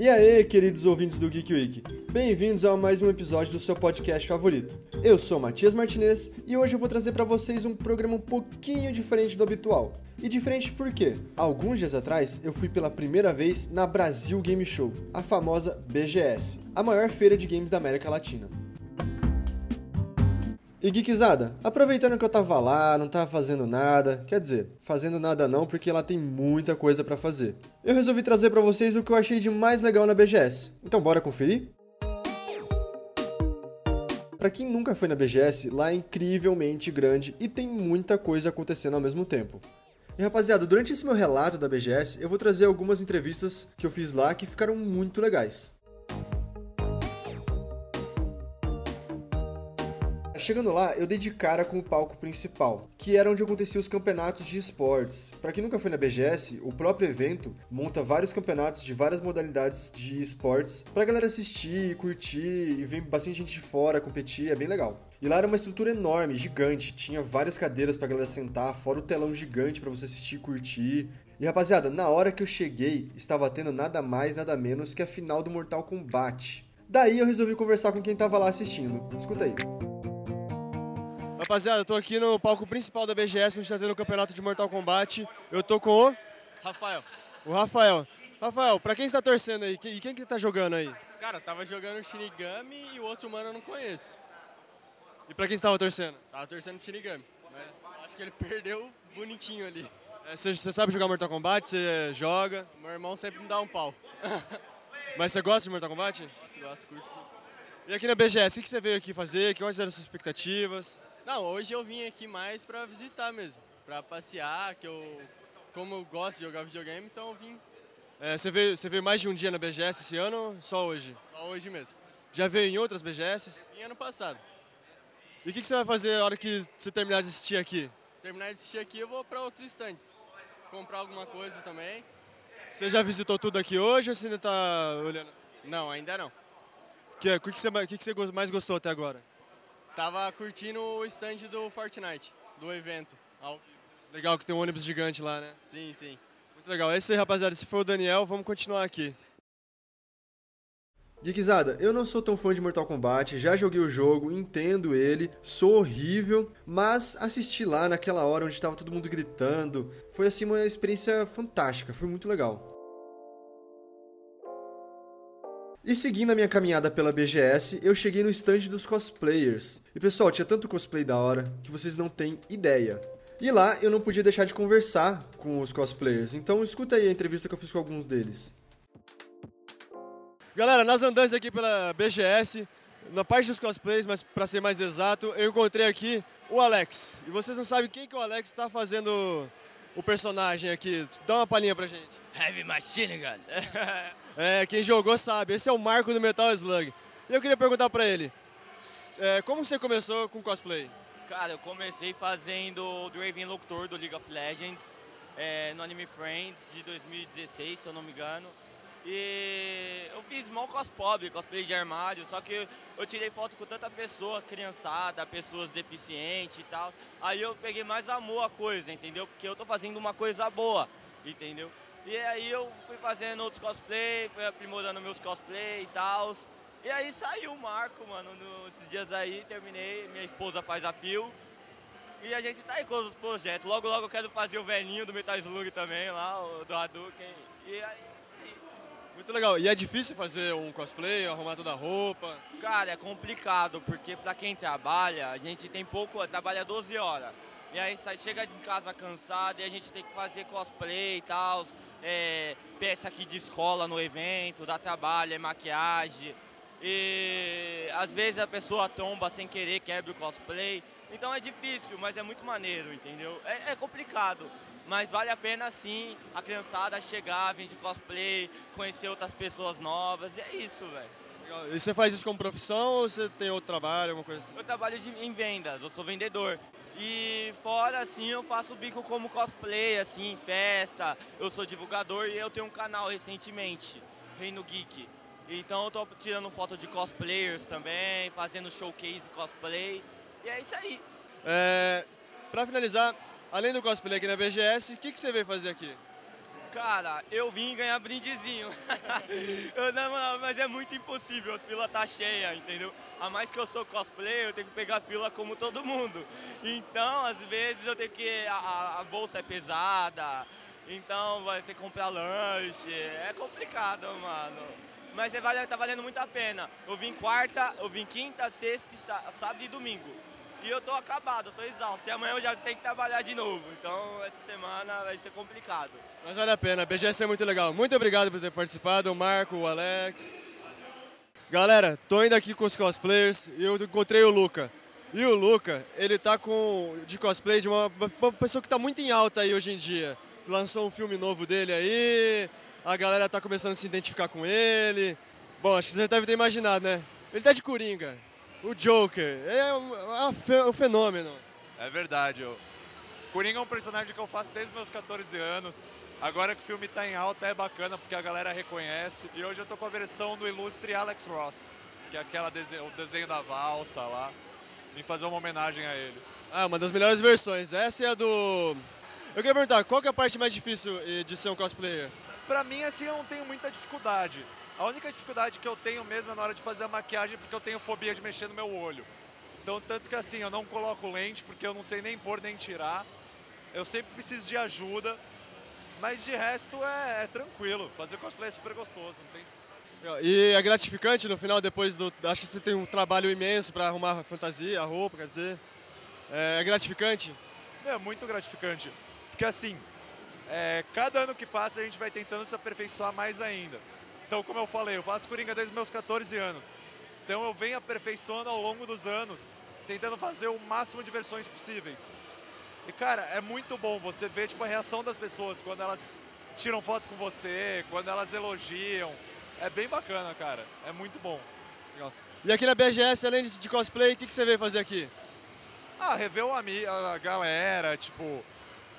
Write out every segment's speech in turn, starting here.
E aí, queridos ouvintes do Geek Week, bem-vindos a mais um episódio do seu podcast favorito. Eu sou Matias Martinez e hoje eu vou trazer para vocês um programa um pouquinho diferente do habitual. E diferente por quê? Alguns dias atrás eu fui pela primeira vez na Brasil Game Show, a famosa BGS, a maior feira de games da América Latina. E Geekzada, aproveitando que eu tava lá, não tava fazendo nada, quer dizer, fazendo nada não, porque lá tem muita coisa para fazer. Eu resolvi trazer para vocês o que eu achei de mais legal na BGS. Então bora conferir? Para quem nunca foi na BGS, lá é incrivelmente grande e tem muita coisa acontecendo ao mesmo tempo. E rapaziada, durante esse meu relato da BGS, eu vou trazer algumas entrevistas que eu fiz lá que ficaram muito legais. Chegando lá, eu dei de cara com o palco principal, que era onde aconteciam os campeonatos de esportes. Para quem nunca foi na BGS, o próprio evento monta vários campeonatos de várias modalidades de esportes pra galera assistir, curtir e vem bastante gente de fora competir, é bem legal. E lá era uma estrutura enorme, gigante, tinha várias cadeiras pra galera sentar, fora o telão gigante para você assistir e curtir. E rapaziada, na hora que eu cheguei, estava tendo nada mais, nada menos que a final do Mortal Kombat. Daí eu resolvi conversar com quem tava lá assistindo. Escuta aí. Rapaziada, eu tô aqui no palco principal da BGS, onde tá tendo o campeonato de Mortal Kombat. Eu tô com o... Rafael. O Rafael. Rafael, pra quem você tá torcendo aí? E quem que tá jogando aí? Cara, tava jogando o Shinigami e o outro mano eu não conheço. E pra quem você tava torcendo? Tava torcendo pro Shinigami, mas acho que ele perdeu bonitinho ali. É, você, você sabe jogar Mortal Kombat? Você joga? Meu irmão sempre me dá um pau. Mas você gosta de Mortal Kombat? Gosto, gosto, curto sim. E aqui na BGS, o que você veio aqui fazer? Quais eram as suas expectativas? Não, hoje eu vim aqui mais pra visitar mesmo, pra passear, que eu, como eu gosto de jogar videogame, então eu vim É, você, veio, você veio mais de um dia na BGS esse ano ou só hoje? só hoje mesmo. Já veio em outras BGS? Vim ano passado. E o que, que você vai fazer na hora que você terminar de assistir aqui? Terminar de assistir aqui, eu vou pra outros estantes. Comprar alguma coisa também. Você já visitou tudo aqui hoje ou você ainda tá olhando? Não, ainda não. Que- O que, que, você, que, que você mais gostou até agora? Tava curtindo o stand do Fortnite, do evento. Legal que tem um ônibus gigante lá, né? Sim, sim. Muito legal. É isso aí, rapaziada. Esse foi o Daniel. Vamos continuar aqui. Geekzada, eu não sou tão fã de Mortal Kombat, já joguei o jogo, entendo ele, sou horrível, mas assisti lá naquela hora onde estava todo mundo gritando, foi assim uma experiência fantástica, foi muito legal. E seguindo a minha caminhada pela BGS, eu cheguei no stand dos cosplayers. E pessoal, tinha tanto cosplay da hora que vocês não têm ideia. E lá eu não podia deixar de conversar com os cosplayers, então escuta aí a entrevista que eu fiz com alguns deles. Galera, nas andanças aqui pela BGS, na parte dos cosplays, mas pra ser mais exato, eu encontrei aqui o Alex. E vocês não sabem quem que o Alex tá fazendo o personagem aqui. Dá uma palhinha pra gente. Heavy Machine Gun. É, quem jogou sabe, esse é o Marco do Metal Slug. E eu queria perguntar pra ele, é, como você começou com cosplay? Cara, eu comecei fazendo o Draven Locutor do League of Legends é, no Anime Friends de 2016, se eu não me engano. E eu fiz mal cosplay, cosplay de armário, só que eu tirei foto com tanta pessoa, criançada, pessoas deficientes e tal. Aí eu peguei mais amor à coisa, entendeu? Porque eu tô fazendo uma coisa boa, entendeu? E aí eu fui fazendo outros cosplay, fui aprimorando meus cosplay e tal. E aí saiu o Marco, mano, no- esses dias aí, terminei, minha esposa faz a fio. E a gente tá aí com os projetos. Logo, logo eu quero fazer o velhinho do Metal Slug também lá, o do Hadouken. E aí, é aí. Muito legal. E é difícil fazer um cosplay, arrumar toda a roupa? Cara, é complicado, porque pra quem trabalha, a gente tem pouco, trabalha 12 horas. E aí sai, chega em casa cansado e a gente tem que fazer cosplay e tal, é, peça aqui de escola no evento, dá trabalho, é maquiagem. E às vezes a pessoa tomba sem querer, quebra o cosplay. Então é difícil, mas é muito maneiro, entendeu? É, é complicado, mas vale a pena sim a criançada chegar, vir de cosplay, conhecer outras pessoas novas. E é isso, velho. Legal. E você faz isso como profissão ou você tem outro trabalho, alguma coisa assim? Eu trabalho de- em vendas, eu sou vendedor. E fora assim, eu faço bico como cosplay, assim, festa. Eu sou divulgador e eu tenho um canal recentemente, Reino Geek. Então eu tô tirando foto de cosplayers também, fazendo showcase cosplay. E é isso aí. É, pra finalizar, além do cosplay aqui na BGS, o que, que você veio fazer aqui? Cara, eu vim ganhar brindezinho. eu, não, mas é muito impossível, as filas tá cheia, entendeu? A mais que eu sou cosplayer, eu tenho que pegar fila como todo mundo. Então, às vezes eu tenho que. A, a bolsa é pesada, então vai ter que comprar lanche. É complicado, mano. Mas é, tá valendo muito a pena. Eu vim quarta, eu vim quinta, sexta, sábado e domingo. E eu tô acabado, eu tô exausto. E amanhã eu já tenho que trabalhar de novo. Então essa semana vai ser complicado. Mas vale a pena, a BGS é muito legal. Muito obrigado por ter participado, o Marco, o Alex. Galera, tô indo aqui com os cosplayers e eu encontrei o Luca. E o Luca, ele tá com de cosplay de uma, uma pessoa que tá muito em alta aí hoje em dia. Lançou um filme novo dele aí, a galera tá começando a se identificar com ele. Bom, acho que você deve ter imaginado, né? Ele tá de Coringa o Joker. É um, é um fenômeno. É verdade. Eu... Coringa é um personagem que eu faço desde meus 14 anos. Agora que o filme está em alta é bacana porque a galera reconhece. E hoje eu tô com a versão do ilustre Alex Ross, que é aquela desenho, o desenho da valsa lá. Vim fazer uma homenagem a ele. Ah, uma das melhores versões. Essa é a do. Eu queria perguntar, qual que é a parte mais difícil eh, de ser um cosplayer? Pra mim, assim, eu não tenho muita dificuldade. A única dificuldade que eu tenho mesmo é na hora de fazer a maquiagem, porque eu tenho fobia de mexer no meu olho. Então, tanto que assim, eu não coloco lente, porque eu não sei nem pôr nem tirar. Eu sempre preciso de ajuda. Mas de resto é, é tranquilo. Fazer cosplay é super gostoso. Tem... E é gratificante no final, depois do. Acho que você tem um trabalho imenso para arrumar a fantasia, a roupa, quer dizer. É, é gratificante? É muito gratificante. Porque assim, é, cada ano que passa a gente vai tentando se aperfeiçoar mais ainda. Então, como eu falei, eu faço Coringa desde meus 14 anos. Então eu venho aperfeiçoando ao longo dos anos, tentando fazer o máximo de versões possíveis. E cara, é muito bom você ver tipo, a reação das pessoas quando elas tiram foto com você, quando elas elogiam. É bem bacana, cara. É muito bom. Legal. E aqui na BGS, além de cosplay, o que, que você veio fazer aqui? Ah, rever o ami a galera, tipo.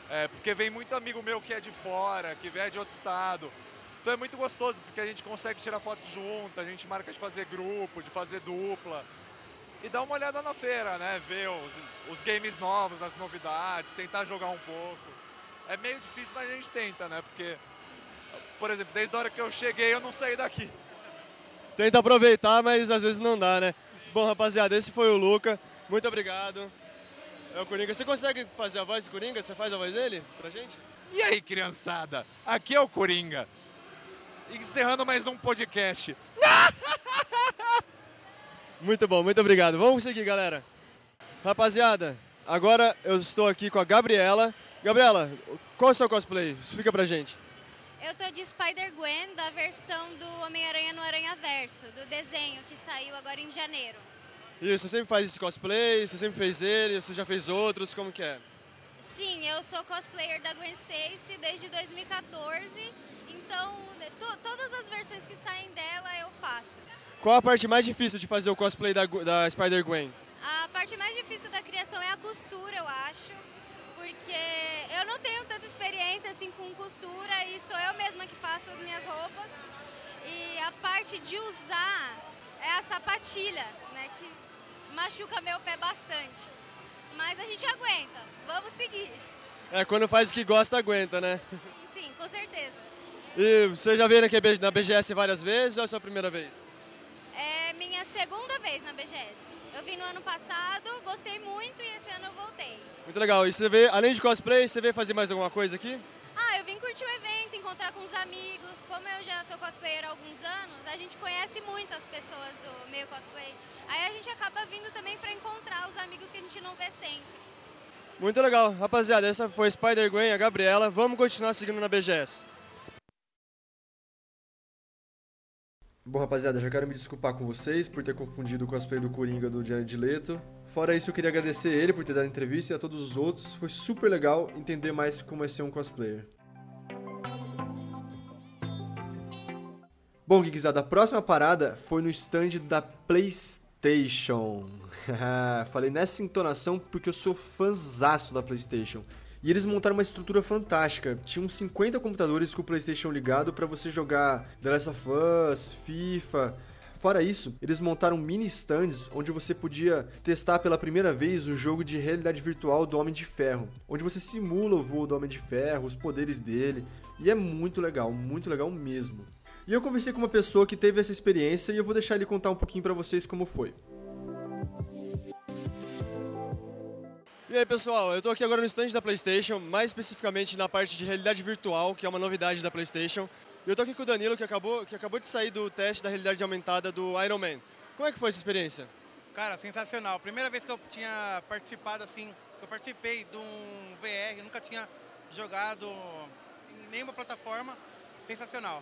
É, porque vem muito amigo meu que é de fora, que vem de outro estado. Então é muito gostoso, porque a gente consegue tirar foto junto, a gente marca de fazer grupo, de fazer dupla. E dar uma olhada na feira, né? Ver os, os games novos, as novidades, tentar jogar um pouco. É meio difícil, mas a gente tenta, né? Porque, por exemplo, desde a hora que eu cheguei eu não saí daqui. Tenta aproveitar, mas às vezes não dá, né? Bom, rapaziada, esse foi o Luca. Muito obrigado. É o Coringa. Você consegue fazer a voz do Coringa? Você faz a voz dele pra gente? E aí, criançada? Aqui é o Coringa encerrando mais um podcast. Muito bom, muito obrigado. Vamos seguir, galera. Rapaziada, agora eu estou aqui com a Gabriela. Gabriela, qual é o seu cosplay? Explica pra gente. Eu tô de Spider-Gwen, da versão do Homem-Aranha no Aranha Verso, do desenho que saiu agora em janeiro. E você sempre faz esse cosplay? Você sempre fez ele? Você já fez outros? Como que é? Sim, eu sou cosplayer da Gwen Stacy desde 2014 então, to, todas as versões que saem dela eu faço. Qual a parte mais difícil de fazer o cosplay da, da Spider-Gwen? A parte mais difícil da criação é a costura, eu acho. Porque eu não tenho tanta experiência assim com costura e sou eu mesma que faço as minhas roupas. E a parte de usar é a sapatilha, né? Que machuca meu pé bastante. Mas a gente aguenta, vamos seguir. É, quando faz o que gosta, aguenta, né? Sim, sim, com certeza. E você já veio aqui na BGS várias vezes ou é a sua primeira vez? Minha segunda vez na BGS. Eu vim no ano passado, gostei muito e esse ano eu voltei. Muito legal. E você vê, além de cosplay, você veio fazer mais alguma coisa aqui? Ah, eu vim curtir o evento, encontrar com os amigos. Como eu já sou cosplayer há alguns anos, a gente conhece muito as pessoas do meio cosplay. Aí a gente acaba vindo também para encontrar os amigos que a gente não vê sempre. Muito legal. Rapaziada, essa foi Spider-Gwen, a Gabriela. Vamos continuar seguindo na BGS. Bom, rapaziada, já quero me desculpar com vocês por ter confundido o cosplay do Coringa do Jared Leto. Fora isso, eu queria agradecer ele por ter dado a entrevista e a todos os outros. Foi super legal entender mais como é ser um cosplayer. Bom, Geekzada, a próxima parada foi no stand da PlayStation. Falei nessa entonação porque eu sou fãzaço da PlayStation. E eles montaram uma estrutura fantástica. Tinham 50 computadores com o PlayStation ligado para você jogar The Last of Us, FIFA, Fora isso, eles montaram mini stands onde você podia testar pela primeira vez o jogo de realidade virtual do Homem de Ferro, onde você simula o voo do Homem de Ferro, os poderes dele, e é muito legal, muito legal mesmo. E eu conversei com uma pessoa que teve essa experiência e eu vou deixar ele contar um pouquinho para vocês como foi. E aí pessoal, eu estou aqui agora no stand da PlayStation, mais especificamente na parte de realidade virtual, que é uma novidade da PlayStation. E eu estou aqui com o Danilo, que acabou, que acabou de sair do teste da realidade aumentada do Iron Man. Como é que foi essa experiência? Cara, sensacional. Primeira vez que eu tinha participado assim, eu participei de um VR, nunca tinha jogado em nenhuma plataforma. Sensacional.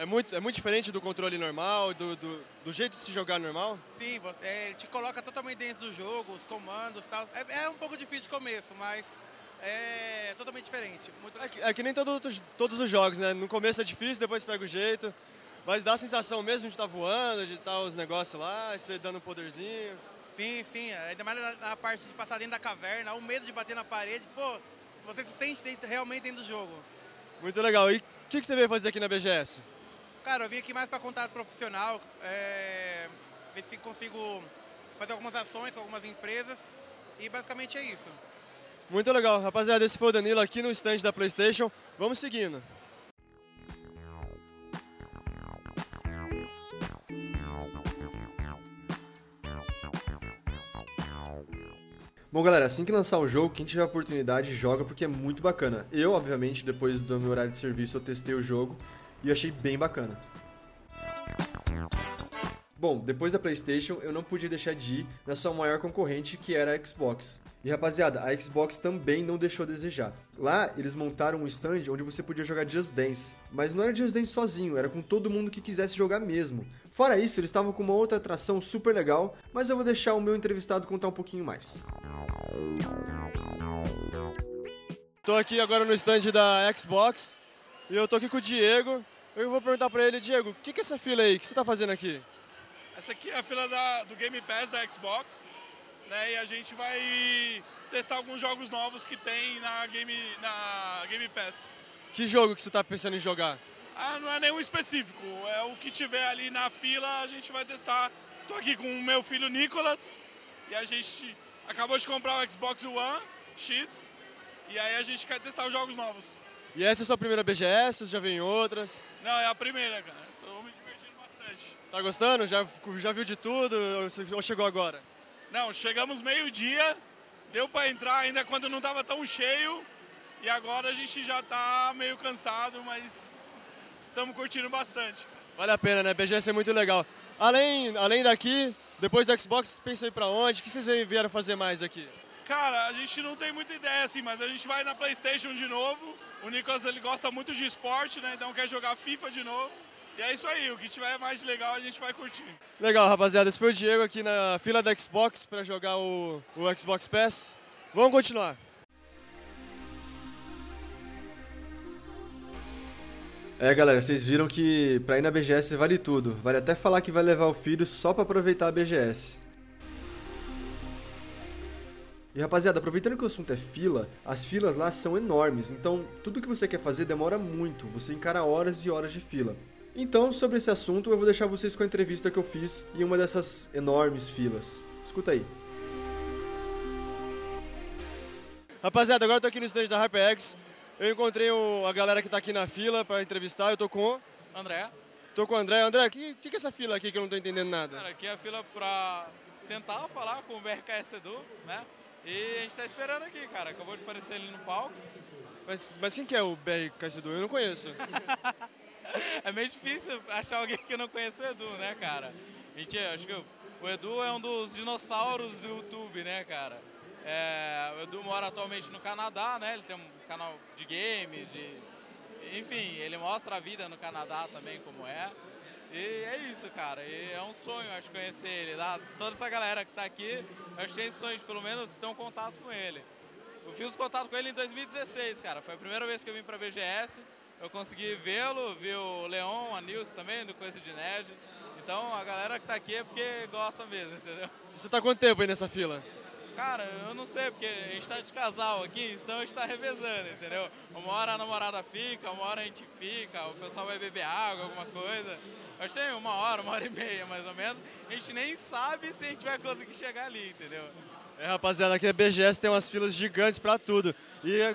É muito, é muito diferente do controle normal, do, do, do jeito de se jogar normal? Sim, você, é, ele te coloca totalmente dentro do jogo, os comandos e tal. É, é, um pouco difícil de começo, mas é totalmente diferente. Muito... É, que, é, que, nem todo, todos os jogos, né? No começo é difícil, depois pega o jeito. Mas dá a sensação mesmo de estar tá voando, de estar tá os negócios lá, você dando um poderzinho. Sim, sim. Ainda mais na, na, parte de passar dentro da caverna, o medo de bater na parede. Pô, você se sente dentro, realmente dentro do jogo. Muito legal. E o que, que você veio fazer aqui na BGS? Cara, eu vim aqui mais para contato profissional, é, ver se consigo fazer algumas ações com algumas empresas e basicamente é isso. Muito legal. Rapaziada, esse foi o Danilo aqui no stand da PlayStation. Vamos seguindo. Bom, galera, assim que lançar o jogo, quem tiver a oportunidade, joga porque é muito bacana. Eu, obviamente, depois do meu horário de serviço, eu testei o jogo e achei bem bacana. Bom, depois da PlayStation, eu não podia deixar de ir na sua maior concorrente, que era a Xbox. E rapaziada, a Xbox também não deixou a desejar. Lá, eles montaram um stand onde você podia jogar Just Dance. Mas não era Just Dance sozinho, era com todo mundo que quisesse jogar mesmo. Fora isso, eles estavam com uma outra atração super legal, mas eu vou deixar o meu entrevistado contar um pouquinho mais. Tô aqui agora no stand da Xbox e eu tô aqui com o Diego. Eu vou perguntar pra ele, Diego, o que, que é essa fila aí? O que você tá fazendo aqui? Essa aqui é a fila da, do Game Pass da Xbox né? E a gente vai testar alguns jogos novos que tem na Game, na Game Pass. Que jogo que você está pensando em jogar? Ah, não é nenhum específico. É o que tiver ali na fila, a gente vai testar. Estou aqui com o meu filho Nicolas e a gente acabou de comprar o Xbox One X e aí a gente quer testar os jogos novos. E essa é a sua primeira BGS? Já vem outras? Não, é a primeira, cara. Estou me divertindo bastante. Tá gostando? Já, já viu de tudo ou chegou agora? Não, chegamos meio-dia, deu para entrar ainda quando não estava tão cheio. E agora a gente já está meio cansado, mas estamos curtindo bastante. Vale a pena, né? BGS é muito legal. Além, além daqui, depois do Xbox, pensou em para onde? O que vocês vieram fazer mais aqui? Cara, a gente não tem muita ideia assim, mas a gente vai na PlayStation de novo. O Nicolas ele gosta muito de esporte, né? Então quer jogar FIFA de novo. E é isso aí, o que tiver mais legal a gente vai curtir. Legal, rapaziada. Esse foi o Diego aqui na fila da Xbox para jogar o, o Xbox Pass. Vamos continuar. É, galera, vocês viram que pra ir na BGS vale tudo. Vale até falar que vai levar o filho só pra aproveitar a BGS. E rapaziada, aproveitando que o assunto é fila, as filas lá são enormes, então tudo que você quer fazer demora muito, você encara horas e horas de fila. Então, sobre esse assunto, eu vou deixar vocês com a entrevista que eu fiz em uma dessas enormes filas. Escuta aí. Rapaziada, agora eu tô aqui no stand da HyperX. Eu encontrei o, a galera que tá aqui na fila para entrevistar. Eu tô com o... André. Tô com o André. André, o que, que, que é essa fila aqui que eu não tô entendendo nada? Cara, aqui é a fila para tentar falar com o BRKS Edu, né? E a gente tá esperando aqui, cara. Acabou de aparecer ele no palco. Mas, mas quem que é o BRKS Edu? Eu não conheço. é meio difícil achar alguém que não conhece o Edu, né, cara? A gente, acho que o Edu é um dos dinossauros do YouTube, né, cara? É, o Edu mora atualmente no Canadá, né? Ele tem um canal de games, de... enfim, ele mostra a vida no Canadá também como é. E é isso, cara. E é um sonho, acho, conhecer ele. Toda essa galera que tá aqui, sonho de pelo menos ter um contato com ele. Eu fiz contato com ele em 2016, cara. Foi a primeira vez que eu vim pra BGS eu consegui vê-lo, vi o Leon, a Nilce também, do Coisa de Nerd. Então a galera que tá aqui é porque gosta mesmo, entendeu? Você tá quanto tempo aí nessa fila? Cara, eu não sei, porque a gente tá de casal aqui, então a gente tá revezando, entendeu? Uma hora a namorada fica, uma hora a gente fica, o pessoal vai beber água, alguma coisa. Acho que tem uma hora, uma hora e meia mais ou menos. A gente nem sabe se a gente vai conseguir chegar ali, entendeu? É, rapaziada, aqui a BGS tem umas filas gigantes pra tudo. E a,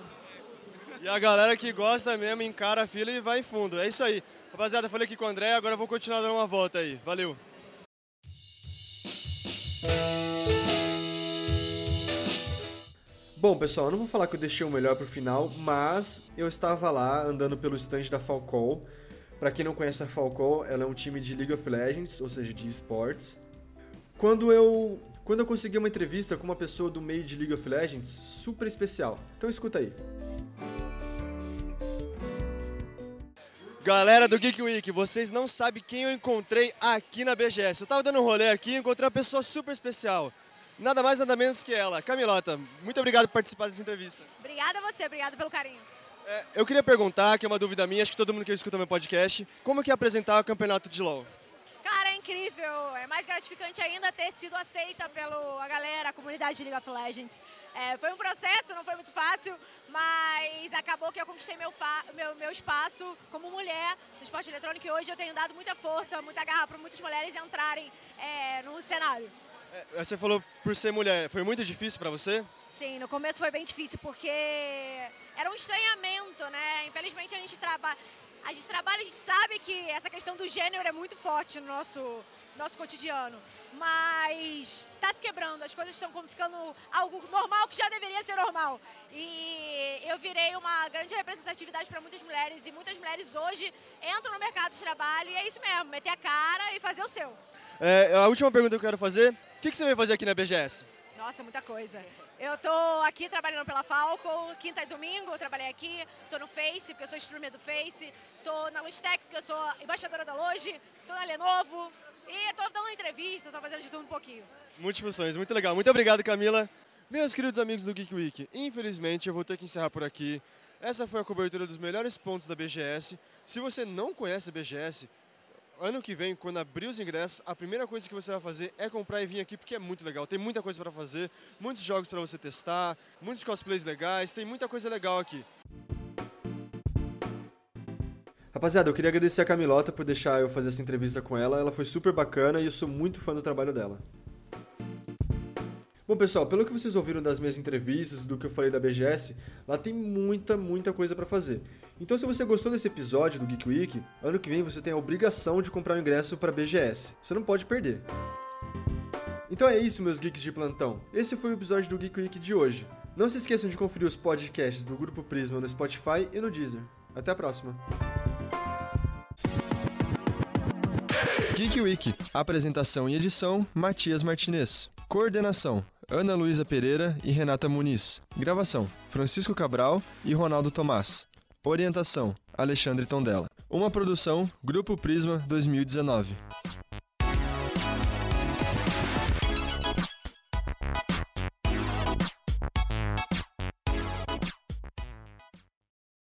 e a galera que gosta mesmo encara a fila e vai em fundo. É isso aí. Rapaziada, falei aqui com o André, agora eu vou continuar dando uma volta aí. Valeu! Bom, pessoal, eu não vou falar que eu deixei o melhor pro final, mas eu estava lá andando pelo stand da Falcon. Para quem não conhece a Falcon, ela é um time de League of Legends, ou seja, de esportes. Quando eu quando eu consegui uma entrevista com uma pessoa do meio de League of Legends, super especial. Então escuta aí. Galera do Geek Week, vocês não sabem quem eu encontrei aqui na BGS. Eu tava dando um rolê aqui e encontrei uma pessoa super especial. Nada mais, nada menos que ela. Camilota, muito obrigado por participar dessa entrevista. Obrigada a você, obrigada pelo carinho. É, eu queria perguntar, que é uma dúvida minha, acho que todo mundo que escuta meu podcast, como que é apresentar o campeonato de LoL? Cara, é incrível. É mais gratificante ainda ter sido aceita pela galera, a comunidade de League of Legends. É, foi um processo, não foi muito fácil, mas acabou que eu conquistei meu, meu, meu espaço como mulher no esporte eletrônico e hoje eu tenho dado muita força, muita garra para muitas mulheres entrarem é, no cenário. É, você falou por ser mulher, foi muito difícil para você? Sim, no começo foi bem difícil porque era um estranhamento, né? Infelizmente a gente trabalha a gente trabalha, a gente sabe que essa questão do gênero é muito forte no nosso, nosso cotidiano. Mas está se quebrando, as coisas estão ficando algo normal que já deveria ser normal. E eu virei uma grande representatividade para muitas mulheres. E muitas mulheres hoje entram no mercado de trabalho e é isso mesmo, meter a cara e fazer o seu. É, a última pergunta que eu quero fazer, o que, que você vai fazer aqui na BGS? Nossa, muita coisa. Eu tô aqui trabalhando pela Falco, quinta e domingo eu trabalhei aqui, tô no Face, porque eu sou streamer do Face, tô na Logitech, porque eu sou embaixadora da Logi, tô na Lenovo e tô dando entrevista, tô fazendo de tudo um pouquinho. Multifunções, muito legal. Muito obrigado, Camila. Meus queridos amigos do Geek Week, infelizmente eu vou ter que encerrar por aqui. Essa foi a cobertura dos melhores pontos da BGS. Se você não conhece a BGS, ano que vem, quando abrir os ingressos, a primeira coisa que você vai fazer é comprar e vir aqui, porque é muito legal. Tem muita coisa para fazer, muitos jogos para você testar, muitos cosplays legais, tem muita coisa legal aqui. Rapaziada, eu queria agradecer a Camilota por deixar eu fazer essa entrevista com ela. Ela foi super bacana e eu sou muito fã do trabalho dela. Bom, pessoal, pelo que vocês ouviram das minhas entrevistas, do que eu falei da BGS, lá tem muita, muita coisa para fazer. Então, se você gostou desse episódio do Geek Week, ano que vem você tem a obrigação de comprar o um ingresso para BGS. Você não pode perder. Então é isso, meus geeks de plantão. Esse foi o episódio do Geek Week de hoje. Não se esqueçam de conferir os podcasts do Grupo Prisma no Spotify e no Deezer. Até a próxima. Geek Week. Apresentação e edição: Matias Martinez. Coordenação: Ana Luísa Pereira e Renata Muniz. Gravação: Francisco Cabral e Ronaldo Tomás. Orientação: Alexandre Tondela. Uma produção Grupo Prisma 2019.